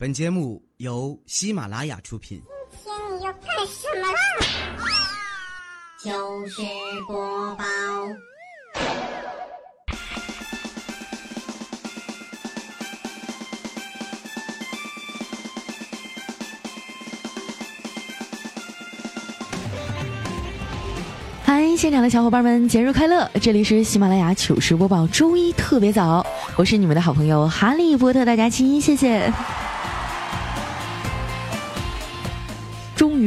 本节目由喜马拉雅出品。今天你要干什么啦？糗事播报。嗨，现场的小伙伴们，节日快乐！这里是喜马拉雅糗事播报，周一特别早，我是你们的好朋友哈利波特大家亲，谢谢。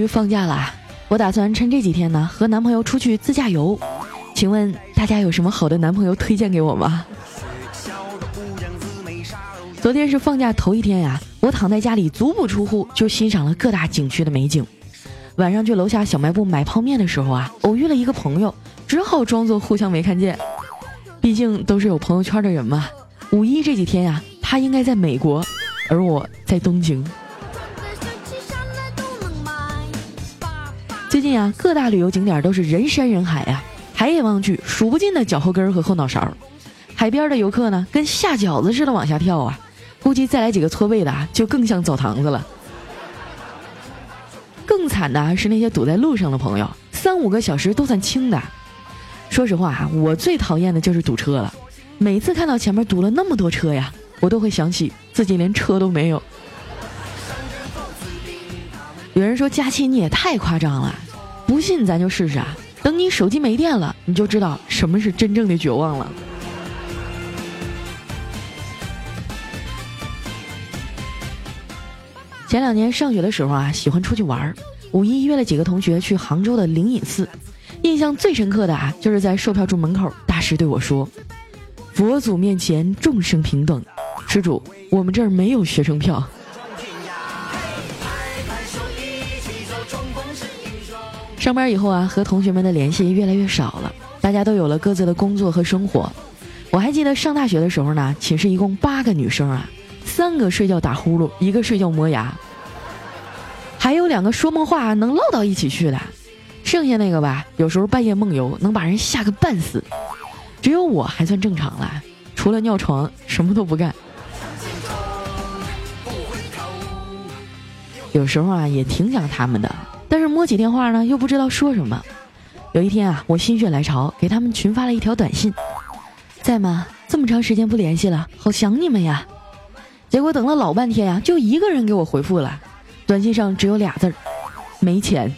于放假了，我打算趁这几天呢和男朋友出去自驾游。请问大家有什么好的男朋友推荐给我吗？昨天是放假头一天呀，我躺在家里足不出户就欣赏了各大景区的美景。晚上去楼下小卖部买泡面的时候啊，偶遇了一个朋友，只好装作互相没看见。毕竟都是有朋友圈的人嘛。五一这几天呀，他应该在美国，而我在东京。最近啊，各大旅游景点都是人山人海呀，抬眼望去数不尽的脚后跟和后脑勺。海边的游客呢，跟下饺子似的往下跳啊，估计再来几个错位的啊，就更像澡堂子了。更惨的是那些堵在路上的朋友，三五个小时都算轻的。说实话啊，我最讨厌的就是堵车了。每次看到前面堵了那么多车呀，我都会想起自己连车都没有。有人说佳期你也太夸张了，不信咱就试试啊！等你手机没电了，你就知道什么是真正的绝望了。前两年上学的时候啊，喜欢出去玩儿。五一约了几个同学去杭州的灵隐寺，印象最深刻的啊，就是在售票处门口，大师对我说：“佛祖面前众生平等，施主，我们这儿没有学生票。”上班以后啊，和同学们的联系越来越少了，大家都有了各自的工作和生活。我还记得上大学的时候呢，寝室一共八个女生啊。三个睡觉打呼噜，一个睡觉磨牙，还有两个说梦话能唠到一起去的，剩下那个吧，有时候半夜梦游能把人吓个半死。只有我还算正常了，除了尿床什么都不干。有时候啊也挺想他们的，但是摸起电话呢又不知道说什么。有一天啊，我心血来潮给他们群发了一条短信：“在吗？这么长时间不联系了，好想你们呀。”结果等了老半天呀，就一个人给我回复了，短信上只有俩字儿：没钱。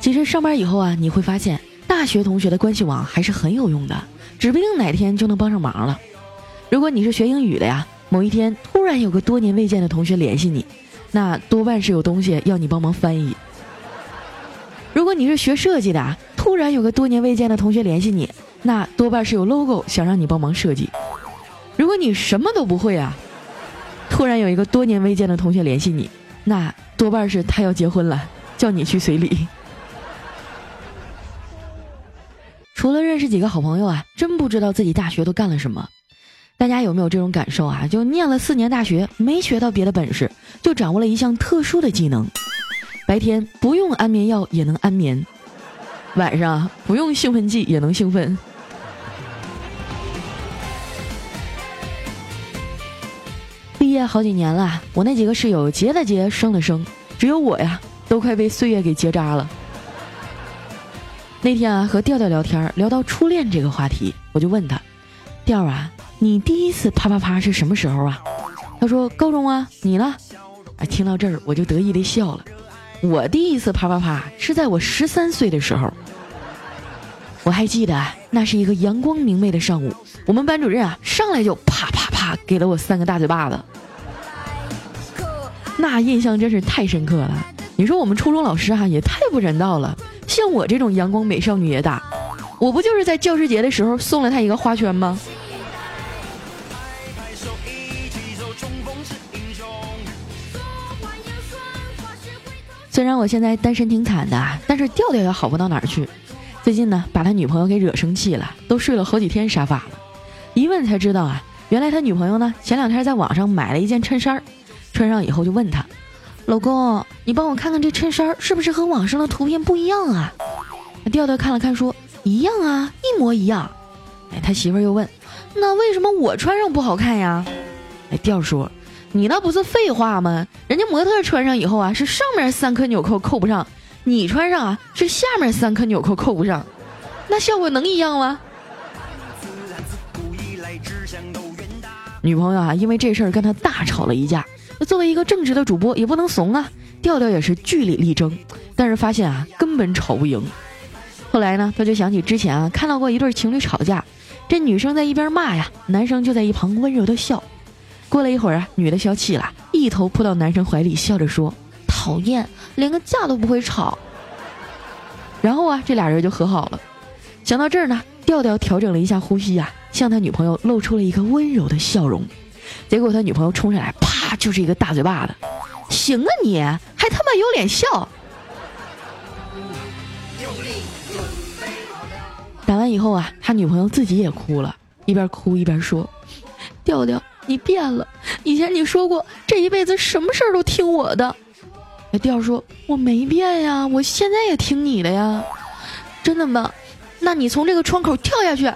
其实上班以后啊，你会发现大学同学的关系网还是很有用的，指不定哪天就能帮上忙了。如果你是学英语的呀，某一天突然有个多年未见的同学联系你，那多半是有东西要你帮忙翻译。如果你是学设计的，突然有个多年未见的同学联系你。那多半是有 logo 想让你帮忙设计。如果你什么都不会啊，突然有一个多年未见的同学联系你，那多半是他要结婚了，叫你去随礼。除了认识几个好朋友啊，真不知道自己大学都干了什么。大家有没有这种感受啊？就念了四年大学，没学到别的本事，就掌握了一项特殊的技能：白天不用安眠药也能安眠，晚上不用兴奋剂也能兴奋。毕业好几年了，我那几个室友结的结，生的生，只有我呀，都快被岁月给结扎了。那天啊，和调调聊天，聊到初恋这个话题，我就问他：“调啊，你第一次啪啪啪是什么时候啊？”他说：“高中啊，你呢？”哎，听到这儿我就得意的笑了。我第一次啪啪啪是在我十三岁的时候，我还记得那是一个阳光明媚的上午，我们班主任啊上来就啪啪啪给了我三个大嘴巴子。那印象真是太深刻了。你说我们初中老师哈也太不人道了，像我这种阳光美少女也打，我不就是在教师节的时候送了他一个花圈吗？虽然我现在单身挺惨的，但是调调也好不到哪儿去。最近呢，把他女朋友给惹生气了，都睡了好几天沙发了。一问才知道啊，原来他女朋友呢前两天在网上买了一件衬衫。穿上以后就问他：“老公，你帮我看看这衬衫是不是和网上的图片不一样啊？”调调看了看说：“一样啊，一模一样。”哎，他媳妇儿又问：“那为什么我穿上不好看呀？哎，调说，你那不是废话吗？人家模特穿上以后啊，是上面三颗纽扣扣不上，你穿上啊是下面三颗纽扣扣不上，那效果能一样吗？女朋友啊，因为这事儿跟他大吵了一架。作为一个正直的主播，也不能怂啊。调调也是据理力争，但是发现啊，根本吵不赢。后来呢，他就想起之前啊，看到过一对情侣吵架，这女生在一边骂呀，男生就在一旁温柔的笑。过了一会儿啊，女的消气了，一头扑到男生怀里，笑着说：“讨厌，连个架都不会吵。”然后啊，这俩人就和好了。想到这儿呢，调调调整了一下呼吸呀。向他女朋友露出了一个温柔的笑容，结果他女朋友冲上来，啪就是一个大嘴巴子。行啊，你还他妈有脸笑！打完以后啊，他女朋友自己也哭了，一边哭一边说：“调调，你变了，以前你说过这一辈子什么事儿都听我的。”那调说：“我没变呀，我现在也听你的呀。”真的吗？那你从这个窗口跳下去。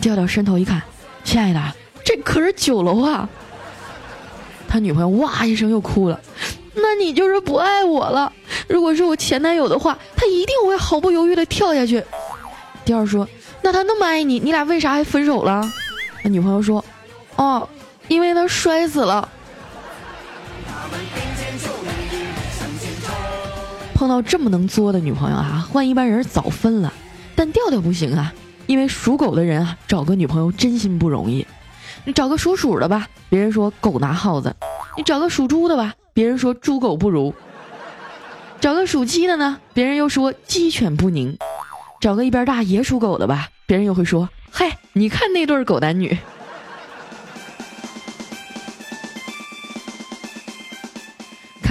调调伸头一看，亲爱的，这可是九楼啊！他女朋友哇一声又哭了。那你就是不爱我了。如果是我前男友的话，他一定会毫不犹豫的跳下去。调说：“那他那么爱你，你俩为啥还分手了？”他女朋友说：“哦，因为他摔死了。”碰到这么能作的女朋友啊，换一般人早分了，但调调不行啊。因为属狗的人啊，找个女朋友真心不容易。你找个属鼠的吧，别人说狗拿耗子；你找个属猪的吧，别人说猪狗不如；找个属鸡的呢，别人又说鸡犬不宁；找个一边大也属狗的吧，别人又会说：嗨，你看那对狗男女。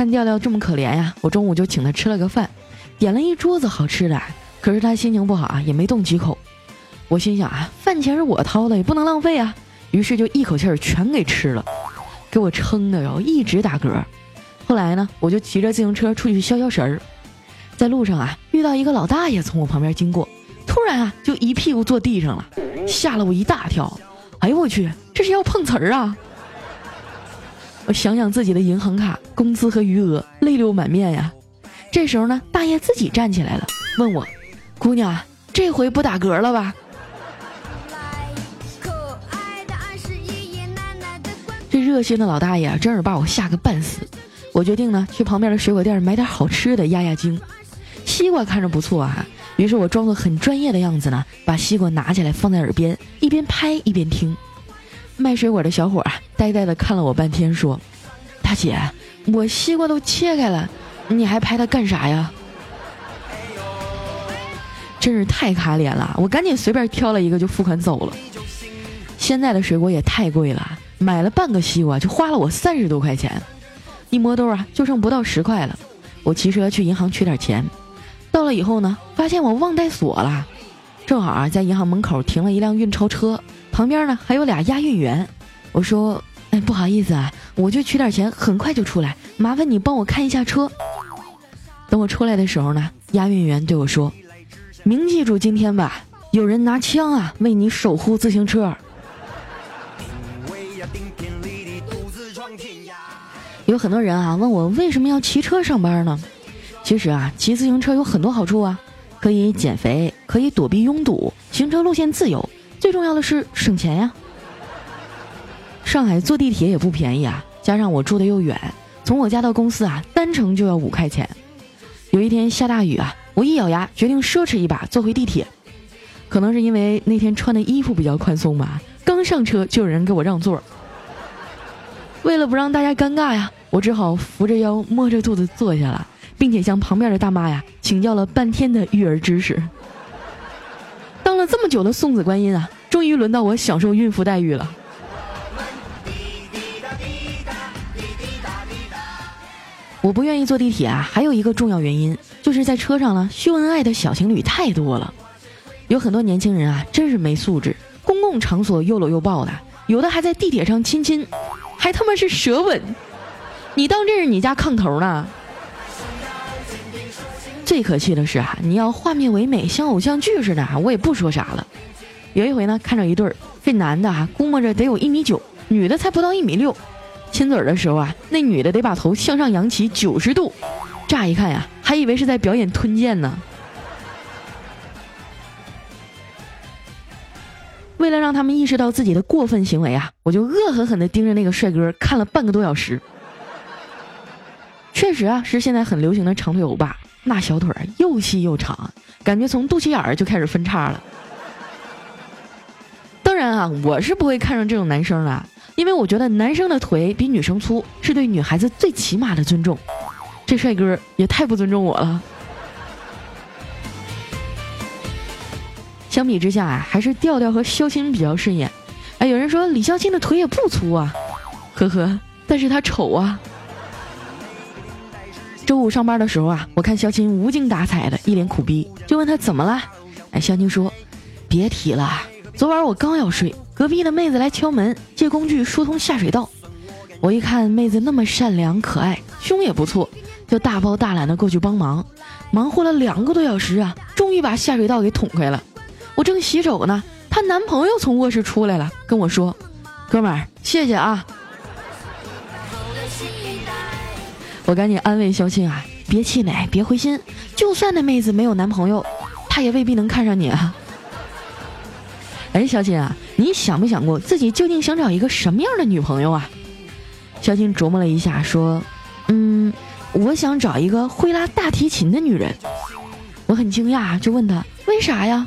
看调调这么可怜呀，我中午就请他吃了个饭，点了一桌子好吃的，可是他心情不好啊，也没动几口。我心想啊，饭钱是我掏的，也不能浪费啊，于是就一口气儿全给吃了，给我撑的哟，一直打嗝。后来呢，我就骑着自行车出去消消食儿，在路上啊，遇到一个老大爷从我旁边经过，突然啊，就一屁股坐地上了，吓了我一大跳。哎呦我去，这是要碰瓷儿啊！我想想自己的银行卡、工资和余额，泪流满面呀。这时候呢，大爷自己站起来了，问我：“姑娘，这回不打嗝了吧？”这热心的老大爷真是把我吓个半死。我决定呢，去旁边的水果店买点好吃的压压惊。西瓜看着不错啊，于是我装作很专业的样子呢，把西瓜拿起来放在耳边，一边拍一边听。卖水果的小伙啊，呆呆的看了我半天，说：“大姐，我西瓜都切开了，你还拍它干啥呀？”真是太卡脸了，我赶紧随便挑了一个就付款走了。现在的水果也太贵了。买了半个西瓜就花了我三十多块钱，一摸兜啊就剩不到十块了。我骑车去银行取点钱，到了以后呢，发现我忘带锁了。正好啊在银行门口停了一辆运钞车，旁边呢还有俩押运员。我说：“哎，不好意思啊，我就取点钱，很快就出来，麻烦你帮我看一下车。”等我出来的时候呢，押运员对我说：“铭记住今天吧，有人拿枪啊为你守护自行车。”有很多人啊问我为什么要骑车上班呢？其实啊，骑自行车有很多好处啊，可以减肥，可以躲避拥堵，行车路线自由，最重要的是省钱呀。上海坐地铁也不便宜啊，加上我住的又远，从我家到公司啊，单程就要五块钱。有一天下大雨啊，我一咬牙决定奢侈一把坐回地铁。可能是因为那天穿的衣服比较宽松吧，刚上车就有人给我让座。为了不让大家尴尬呀。我只好扶着腰，摸着肚子坐下了，并且向旁边的大妈呀请教了半天的育儿知识。当了这么久的送子观音啊，终于轮到我享受孕妇待遇了。我不愿意坐地铁啊，还有一个重要原因，就是在车上呢秀恩爱的小情侣太多了，有很多年轻人啊真是没素质，公共场所又搂又抱的，有的还在地铁上亲亲，还他妈是舌吻。你当这是你家炕头呢？最可气的是啊，你要画面唯美，像偶像剧似的，我也不说啥了。有一回呢，看着一对儿，这男的啊，估摸着得有一米九，女的才不到一米六。亲嘴的时候啊，那女的得把头向上扬起九十度，乍一看呀，还以为是在表演吞剑呢。为了让他们意识到自己的过分行为啊，我就恶狠狠地盯着那个帅哥看了半个多小时。确实啊，是现在很流行的长腿欧巴，那小腿儿又细又长，感觉从肚脐眼儿就开始分叉了。当然啊，我是不会看上这种男生的，因为我觉得男生的腿比女生粗是对女孩子最起码的尊重。这帅哥也太不尊重我了。相比之下啊，还是调调和肖钦比较顺眼。哎，有人说李肖钦的腿也不粗啊，呵呵，但是他丑啊。周五上班的时候啊，我看肖青无精打采的，一脸苦逼，就问他怎么了。哎，肖青说：“别提了，昨晚我刚要睡，隔壁的妹子来敲门，借工具疏通下水道。我一看妹子那么善良可爱，胸也不错，就大包大揽的过去帮忙，忙活了两个多小时啊，终于把下水道给捅开了。”我正洗手呢，她男朋友从卧室出来了，跟我说：“哥们儿，谢谢啊。”我赶紧安慰肖庆啊，别气馁，别灰心，就算那妹子没有男朋友，她也未必能看上你啊。哎，小庆啊，你想没想过自己究竟想找一个什么样的女朋友啊？小庆琢磨了一下，说：“嗯，我想找一个会拉大提琴的女人。”我很惊讶，就问他为啥呀？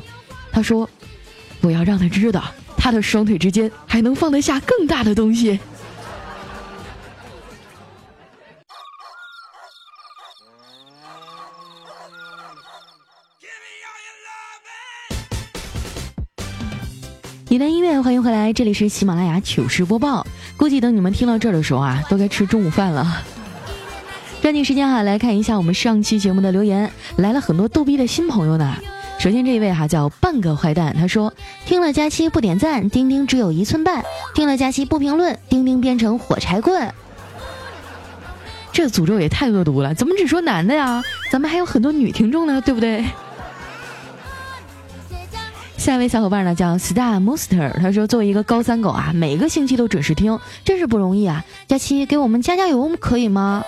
他说：“我要让他知道，他的双腿之间还能放得下更大的东西。”一段音乐，欢迎回来，这里是喜马拉雅糗事播报。估计等你们听到这儿的时候啊，都该吃中午饭了。抓紧时间哈，来看一下我们上期节目的留言，来了很多逗逼的新朋友呢。首先这一位哈叫半个坏蛋，他说听了佳期不点赞，钉钉只有一寸半；听了佳期不评论，钉钉变成火柴棍。这诅咒也太恶毒了，怎么只说男的呀？咱们还有很多女听众呢，对不对？下一位小伙伴呢叫 Star Monster，他说作为一个高三狗啊，每个星期都准时听，真是不容易啊！佳期给我们加加油可以吗？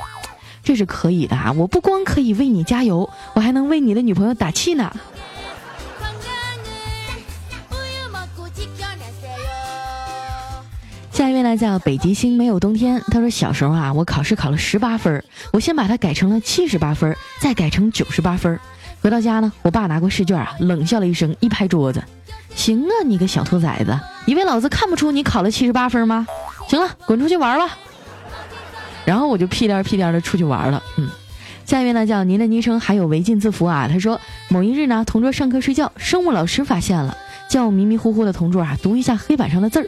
这是可以的啊！我不光可以为你加油，我还能为你的女朋友打气呢。下一位呢叫北极星没有冬天。他说小时候啊，我考试考了十八分，我先把它改成了七十八分，再改成九十八分。回到家呢，我爸拿过试卷啊，冷笑了一声，一拍桌子：“行啊，你个小兔崽子，以为老子看不出你考了七十八分吗？行了，滚出去玩吧。”然后我就屁颠屁颠的出去玩了。嗯，下一位呢叫您的昵称还有违禁字符啊。他说某一日呢，同桌上课睡觉，生物老师发现了，叫我迷迷糊糊的同桌啊读一下黑板上的字儿。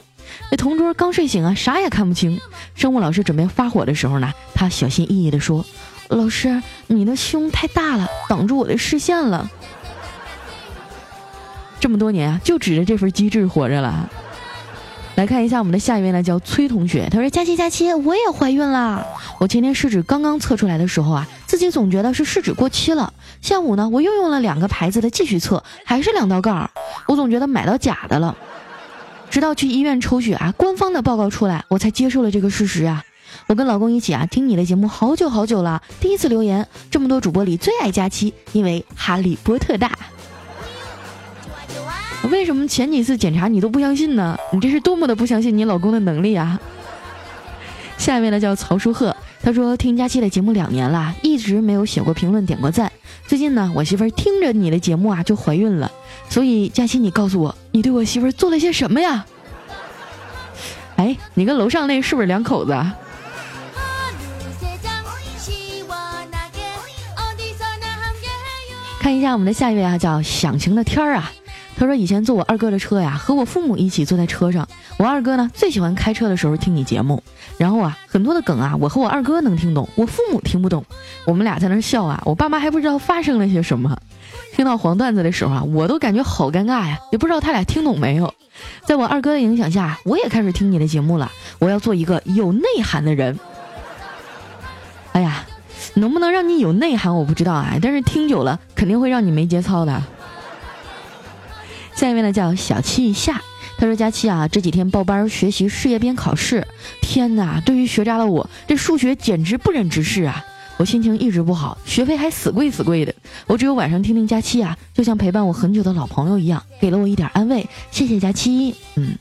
那同桌刚睡醒啊，啥也看不清。生物老师准备发火的时候呢，他小心翼翼地说：“老师，你的胸太大了，挡住我的视线了。”这么多年啊，就指着这份机智活着了。来看一下我们的下一位呢，叫崔同学。他说：“佳期佳期，我也怀孕啦！我前天试纸刚刚测出来的时候啊，自己总觉得是试纸过期了。下午呢，我又用了两个牌子的继续测，还是两道杠。我总觉得买到假的了。”直到去医院抽血啊，官方的报告出来，我才接受了这个事实啊。我跟老公一起啊，听你的节目好久好久了，第一次留言，这么多主播里最爱佳期，因为哈利波特大。为什么前几次检查你都不相信呢？你这是多么的不相信你老公的能力啊！下面呢叫曹书鹤，他说听佳期的节目两年了，一直没有写过评论点过赞。最近呢，我媳妇儿听着你的节目啊就怀孕了，所以佳期你告诉我，你对我媳妇儿做了些什么呀？哎，你跟楼上那是不是两口子？啊？看一下我们的下一位啊，叫想晴的天儿啊。他说：“以前坐我二哥的车呀，和我父母一起坐在车上。我二哥呢，最喜欢开车的时候听你节目。然后啊，很多的梗啊，我和我二哥能听懂，我父母听不懂。我们俩在那笑啊，我爸妈还不知道发生了些什么。听到黄段子的时候啊，我都感觉好尴尬呀，也不知道他俩听懂没有。在我二哥的影响下，我也开始听你的节目了。我要做一个有内涵的人。哎呀，能不能让你有内涵我不知道啊，但是听久了肯定会让你没节操的。”下一位呢叫小七夏，他说佳期啊这几天报班学习事业编考试，天哪，对于学渣的我，这数学简直不忍直视啊！我心情一直不好，学费还死贵死贵的，我只有晚上听听佳期啊，就像陪伴我很久的老朋友一样，给了我一点安慰，谢谢佳期。嗯，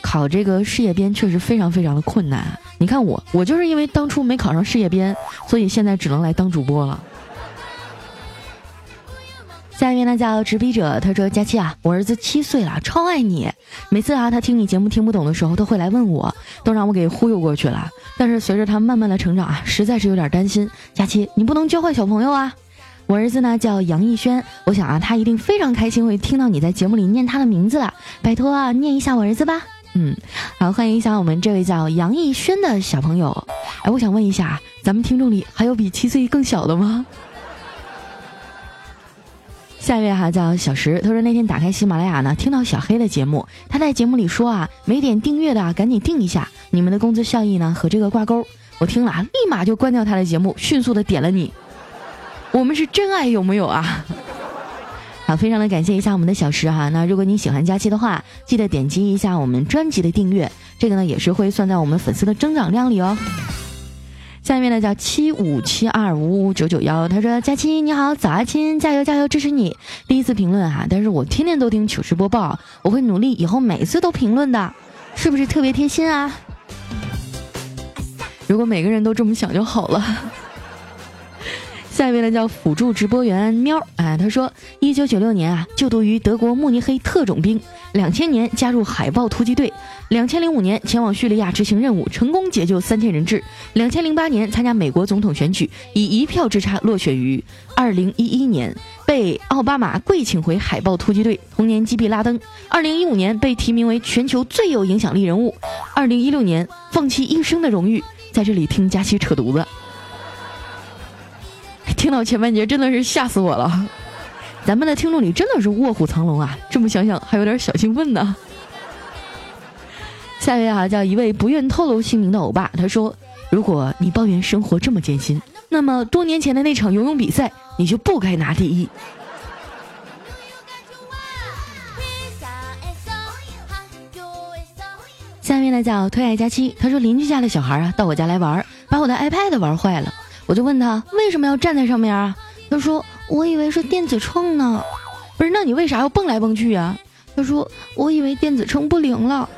考这个事业编确实非常非常的困难，你看我，我就是因为当初没考上事业编，所以现在只能来当主播了。下一位呢叫执笔者，他说：“佳期啊，我儿子七岁了，超爱你。每次啊，他听你节目听不懂的时候，都会来问我，都让我给忽悠过去了。但是随着他慢慢的成长啊，实在是有点担心。佳期，你不能教坏小朋友啊。我儿子呢叫杨逸轩，我想啊，他一定非常开心会听到你在节目里念他的名字了。拜托啊，念一下我儿子吧。嗯，好，欢迎一下我们这位叫杨逸轩的小朋友。哎，我想问一下，咱们听众里还有比七岁更小的吗？”下一位哈叫小石，他说那天打开喜马拉雅呢，听到小黑的节目，他在节目里说啊，没点订阅的赶紧订一下，你们的工资效益呢和这个挂钩。我听了啊，立马就关掉他的节目，迅速的点了你。我们是真爱有没有啊？好，非常的感谢一下我们的小石哈。那如果你喜欢佳期的话，记得点击一下我们专辑的订阅，这个呢也是会算在我们粉丝的增长量里哦。下面呢叫七五七二五五九九幺，他说：“佳期你好，早啊亲，加油加油，支持你。第一次评论哈，但是我天天都听糗事播报，我会努力，以后每次都评论的，是不是特别贴心啊？如果每个人都这么想就好了。”下一位呢叫辅助直播员喵，哎，他说，一九九六年啊就读于德国慕尼黑特种兵，两千年加入海豹突击队，两千零五年前往叙利亚执行任务，成功解救三千人质，两千零八年参加美国总统选举，以一票之差落选于二零一一年被奥巴马跪请回海豹突击队，同年击毙拉登，二零一五年被提名为全球最有影响力人物，二零一六年放弃一生的荣誉，在这里听佳期扯犊子。听到前半截真的是吓死我了，咱们的听众里真的是卧虎藏龙啊！这么想想还有点小兴奋呢。下一位啊，叫一位不愿透露姓名的欧巴，他说：“如果你抱怨生活这么艰辛，那么多年前的那场游泳比赛你就不该拿第一。”下面呢叫推爱佳期，他说邻居家的小孩啊到我家来玩，把我的 iPad 玩坏了。我就问他为什么要站在上面啊？他说我以为是电子秤呢，不是？那你为啥要蹦来蹦去啊？他说我以为电子秤不灵了。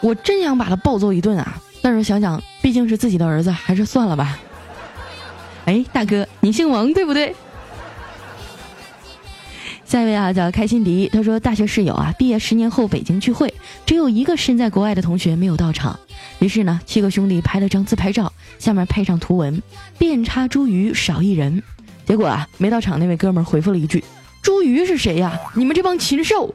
我真想把他暴揍一顿啊，但是想想毕竟是自己的儿子，还是算了吧。哎，大哥，你姓王对不对？下一位啊，叫开心迪，他说大学室友啊，毕业十年后北京聚会，只有一个身在国外的同学没有到场。于是呢，七个兄弟拍了张自拍照，下面配上图文“遍插茱萸少一人”。结果啊，没到场那位哥们回复了一句：“茱萸是谁呀？你们这帮禽兽！”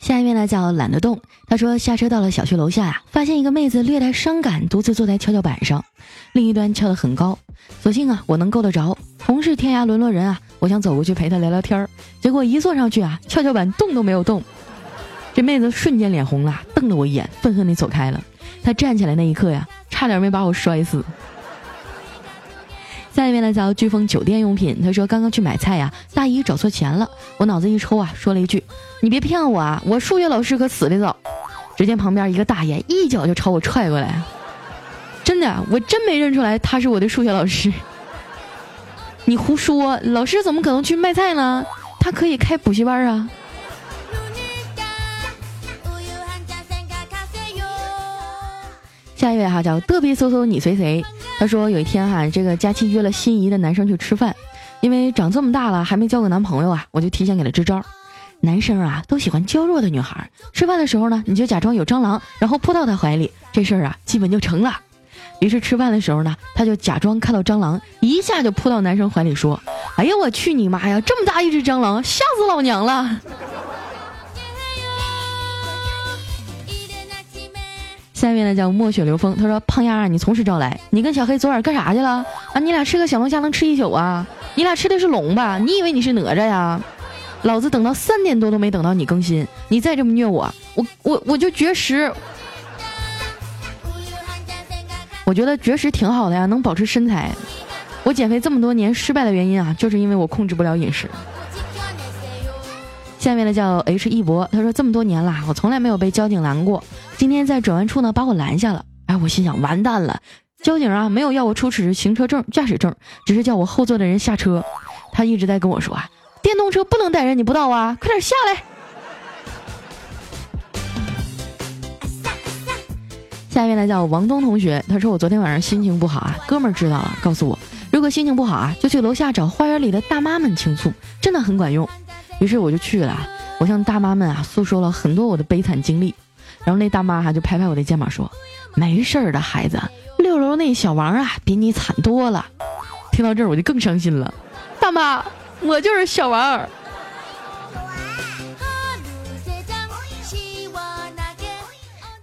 下一位呢叫懒得动，他说下车到了小区楼下呀，发现一个妹子略带伤感，独自坐在跷跷板上，另一端翘得很高。所幸啊，我能够得着。同是天涯沦落人啊，我想走过去陪她聊聊天儿，结果一坐上去啊，跷跷板动都没有动。这妹子瞬间脸红了，瞪了我一眼，愤恨地走开了。她站起来那一刻呀，差点没把我摔死。下一位呢叫飓风酒店用品，他说刚刚去买菜呀，大姨找错钱了，我脑子一抽啊，说了一句：“你别骗我啊，我数学老师可死得早。”只见旁边一个大爷一脚就朝我踹过来，真的，我真没认出来他是我的数学老师。你胡说，老师怎么可能去卖菜呢？他可以开补习班啊。下一位哈叫嘚比嗖嗖你随谁？他说有一天哈，这个佳期约了心仪的男生去吃饭，因为长这么大了还没交过男朋友啊，我就提前给他支招。男生啊都喜欢娇弱的女孩，吃饭的时候呢，你就假装有蟑螂，然后扑到他怀里，这事儿啊基本就成了。于是吃饭的时候呢，他就假装看到蟑螂，一下就扑到男生怀里说：“哎呀我去你妈呀，这么大一只蟑螂，吓死老娘了！” 下面呢叫墨雪流风，他说：“胖丫啊，你从实招来，你跟小黑昨晚干啥去了？啊，你俩吃个小龙虾能吃一宿啊？你俩吃的是龙吧？你以为你是哪吒呀？老子等到三点多都没等到你更新，你再这么虐我，我我我就绝食。我觉得绝食挺好的呀，能保持身材。我减肥这么多年失败的原因啊，就是因为我控制不了饮食。”下面的叫 H 一博，他说这么多年了，我从来没有被交警拦过，今天在转弯处呢把我拦下了。哎，我心想完蛋了，交警啊没有要我出示行车证、驾驶证，只是叫我后座的人下车。他一直在跟我说啊，电动车不能带人，你不知道啊？快点下来。下一位呢叫王东同学，他说我昨天晚上心情不好啊，哥们儿知道了，告诉我如果心情不好啊，就去楼下找花园里的大妈们倾诉，真的很管用。于是我就去了，我向大妈们啊诉说了很多我的悲惨经历，然后那大妈哈就拍拍我的肩膀说：“没事儿的孩子，六楼那小王啊比你惨多了。”听到这儿我就更伤心了，大妈，我就是小王。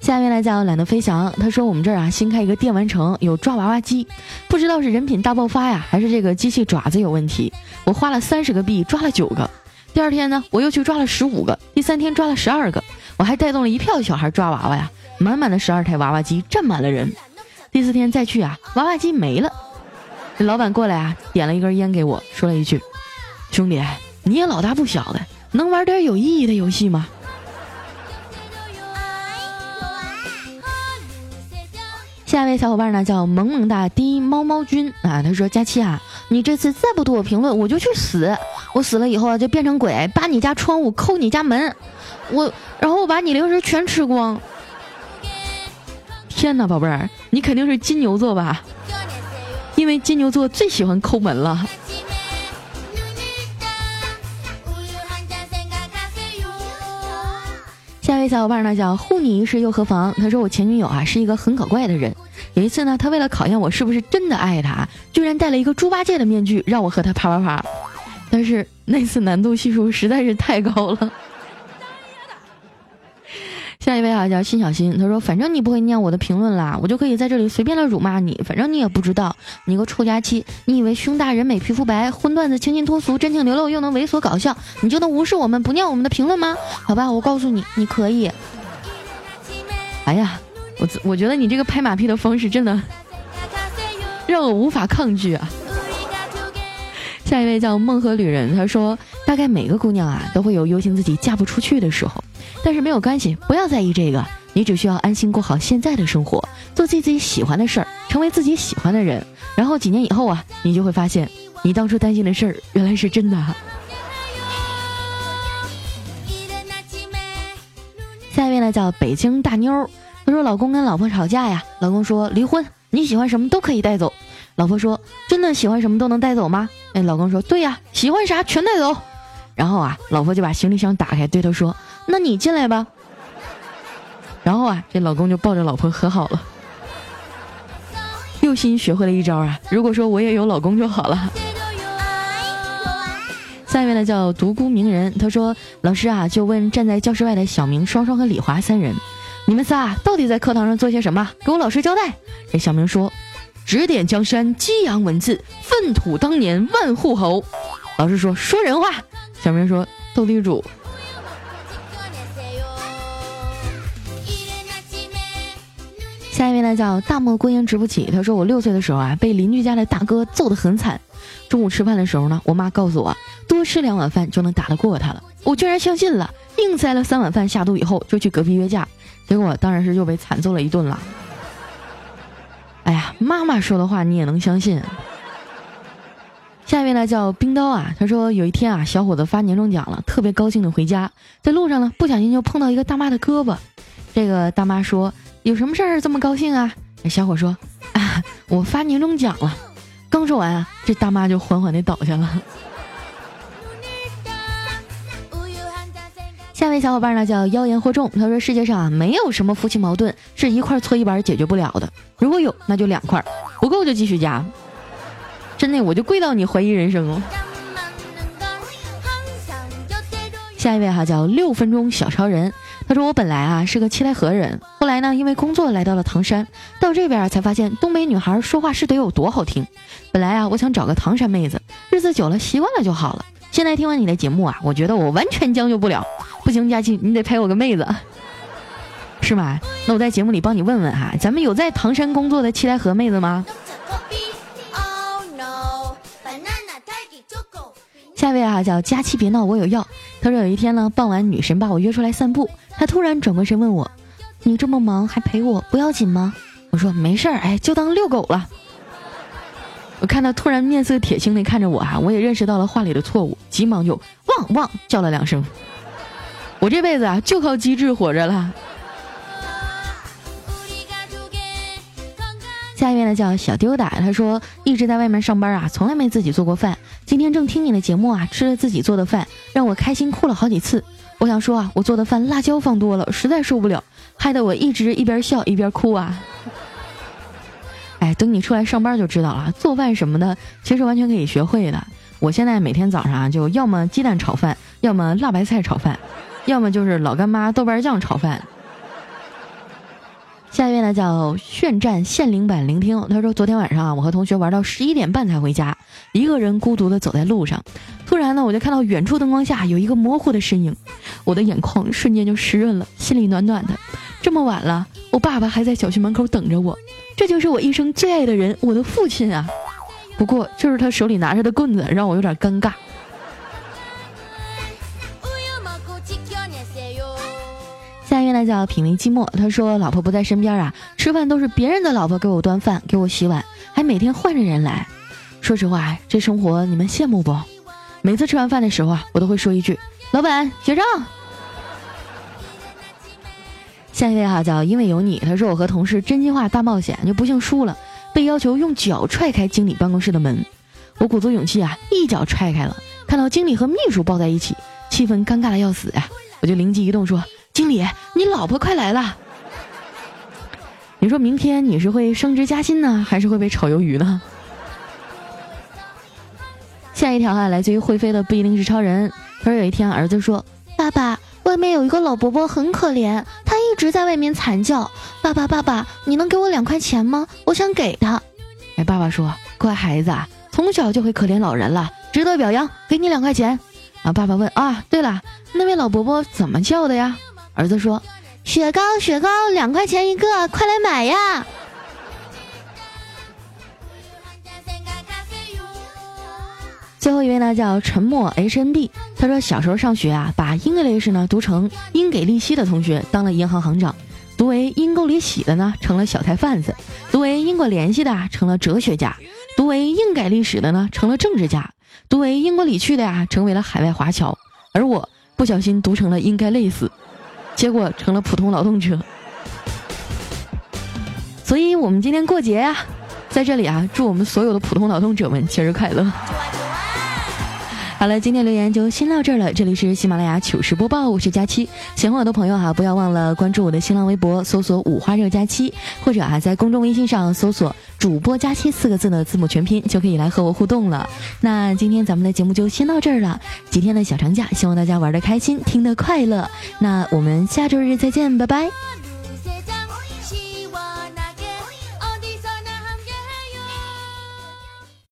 下面来讲懒得飞翔，他说我们这儿啊新开一个电玩城，有抓娃娃机，不知道是人品大爆发呀，还是这个机器爪子有问题。我花了三十个币抓了九个。第二天呢，我又去抓了十五个，第三天抓了十二个，我还带动了一票小孩抓娃娃呀，满满的十二台娃娃机站满了人。第四天再去啊，娃娃机没了。这老板过来啊，点了一根烟给我，说了一句：“兄弟，你也老大不小的，能玩点有意义的游戏吗？”下一位小伙伴呢叫萌萌哒滴猫猫君啊，他说：“佳期啊，你这次再不读我评论，我就去死。我死了以后啊，就变成鬼，扒你家窗户，抠你家门，我然后我把你零食全吃光。天哪，宝贝儿，你肯定是金牛座吧？因为金牛座最喜欢抠门了。”下一位小伙伴呢叫护你一世又何妨？他说我前女友啊是一个很搞怪的人。有一次呢，他为了考验我是不是真的爱他，居然戴了一个猪八戒的面具，让我和他啪啪啪。但是那次难度系数实在是太高了。下一位啊叫辛小新，他说反正你不会念我的评论啦，我就可以在这里随便的辱骂你，反正你也不知道，你个臭佳期，你以为胸大人美皮肤白，荤段子清新脱俗，真情流露又能猥琐搞笑，你就能无视我们不念我们的评论吗？好吧，我告诉你，你可以。哎呀，我我觉得你这个拍马屁的方式真的 让我无法抗拒啊。下一位叫梦河旅人，他说大概每个姑娘啊都会有忧心自己嫁不出去的时候。但是没有关系，不要在意这个，你只需要安心过好现在的生活，做自己自己喜欢的事儿，成为自己喜欢的人。然后几年以后啊，你就会发现，你当初担心的事儿原来是真的。下一位呢叫北京大妞，她说老公跟老婆吵架呀，老公说离婚，你喜欢什么都可以带走。老婆说真的喜欢什么都能带走吗？哎，老公说对呀，喜欢啥全带走。然后啊，老婆就把行李箱打开，对他说。那你进来吧。然后啊，这老公就抱着老婆和好了，又新学会了一招啊。如果说我也有老公就好了。下面呢叫独孤鸣人，他说：“老师啊，就问站在教室外的小明、双双和李华三人，你们仨到底在课堂上做些什么？给我老师交代。”这小明说：“指点江山，激扬文字，粪土当年万户侯。”老师说：“说人话。”小明说：“斗地主。”下一位呢叫大漠孤烟直不起，他说我六岁的时候啊，被邻居家的大哥揍得很惨。中午吃饭的时候呢，我妈告诉我多吃两碗饭就能打得过他了，我居然相信了，硬塞了三碗饭下肚以后就去隔壁约架，结果当然是又被惨揍了一顿了。哎呀，妈妈说的话你也能相信？下一位呢叫冰刀啊，他说有一天啊，小伙子发年终奖了，特别高兴的回家，在路上呢不小心就碰到一个大妈的胳膊，这个大妈说。有什么事儿这么高兴啊？小伙说：“啊，我发年终奖了。”刚说完啊，这大妈就缓缓的倒下了。下位小伙伴呢叫妖言惑众，他说：“世界上啊没有什么夫妻矛盾是一块搓衣板解决不了的，如果有那就两块，不够就继续加。”真的，我就跪到你怀疑人生了。下一位哈叫六分钟小超人。他说：“我本来啊是个七台河人，后来呢因为工作来到了唐山，到这边才发现东北女孩说话是得有多好听。本来啊我想找个唐山妹子，日子久了习惯了就好了。现在听完你的节目啊，我觉得我完全将就不了。不行，佳琪，你得陪我个妹子，是吗？那我在节目里帮你问问哈，咱们有在唐山工作的七台河妹子吗？”下一位啊叫佳期别闹我有药，他说有一天呢傍晚女神把我约出来散步，他突然转过身问我，你这么忙还陪我不要紧吗？我说没事儿，哎就当遛狗了。我看他突然面色铁青的看着我啊，我也认识到了话里的错误，急忙就汪汪叫了两声。我这辈子啊就靠机智活着了。下一位呢叫小丢胆，他说一直在外面上班啊，从来没自己做过饭。今天正听你的节目啊，吃了自己做的饭，让我开心哭了好几次。我想说啊，我做的饭辣椒放多了，实在受不了，害得我一直一边笑一边哭啊。哎，等你出来上班就知道了，做饭什么的其实完全可以学会的。我现在每天早上就要么鸡蛋炒饭，要么辣白菜炒饭，要么就是老干妈豆瓣酱炒饭。下一位呢叫炫战限灵版聆听，他说昨天晚上啊，我和同学玩到十一点半才回家，一个人孤独的走在路上，突然呢我就看到远处灯光下有一个模糊的身影，我的眼眶瞬间就湿润了，心里暖暖的。这么晚了，我爸爸还在小区门口等着我，这就是我一生最爱的人，我的父亲啊。不过就是他手里拿着的棍子让我有点尴尬。下一位呢叫品味寂寞，他说老婆不在身边啊，吃饭都是别人的老婆给我端饭，给我洗碗，还每天换着人来。说实话，这生活你们羡慕不？每次吃完饭的时候啊，我都会说一句：“老板结账。”下一位哈叫因为有你，他说我和同事真心话大冒险就不幸输了，被要求用脚踹开经理办公室的门，我鼓足勇气啊，一脚踹开了，看到经理和秘书抱在一起，气氛尴尬的要死呀，我就灵机一动说。经理，你老婆快来了。你说明天你是会升职加薪呢，还是会被炒鱿鱼呢？下一条啊，来自于会飞的不一定是超人。他说有一天儿子说：“爸爸，外面有一个老伯伯很可怜，他一直在外面惨叫。爸爸，爸爸，你能给我两块钱吗？我想给他。”哎，爸爸说：“乖孩子，从小就会可怜老人了，值得表扬，给你两块钱。”啊，爸爸问：“啊，对了，那位老伯伯怎么叫的呀？”儿子说：“雪糕，雪糕，两块钱一个，快来买呀！”最后一位呢叫沉默 H N B，他说小时候上学啊，把 English 呢读成英给利息的同学当了银行行长，读为阴沟里洗的呢成了小菜贩子，读为因果联系的啊成了哲学家，读为硬改历史的呢成了政治家，读为英国里去的呀成为了海外华侨，而我不小心读成了应该累死。结果成了普通劳动者，所以我们今天过节呀，在这里啊，祝我们所有的普通劳动者们节日快乐。好了，今天留言就先到这儿了。这里是喜马拉雅糗事播报，我是佳期。喜欢我的朋友哈，不要忘了关注我的新浪微博，搜索“五花肉佳期”，或者啊，在公众微信上搜索“主播佳期”四个字的字母全拼，就可以来和我互动了。那今天咱们的节目就先到这儿了。几天的小长假，希望大家玩的开心，听得快乐。那我们下周日再见，拜拜。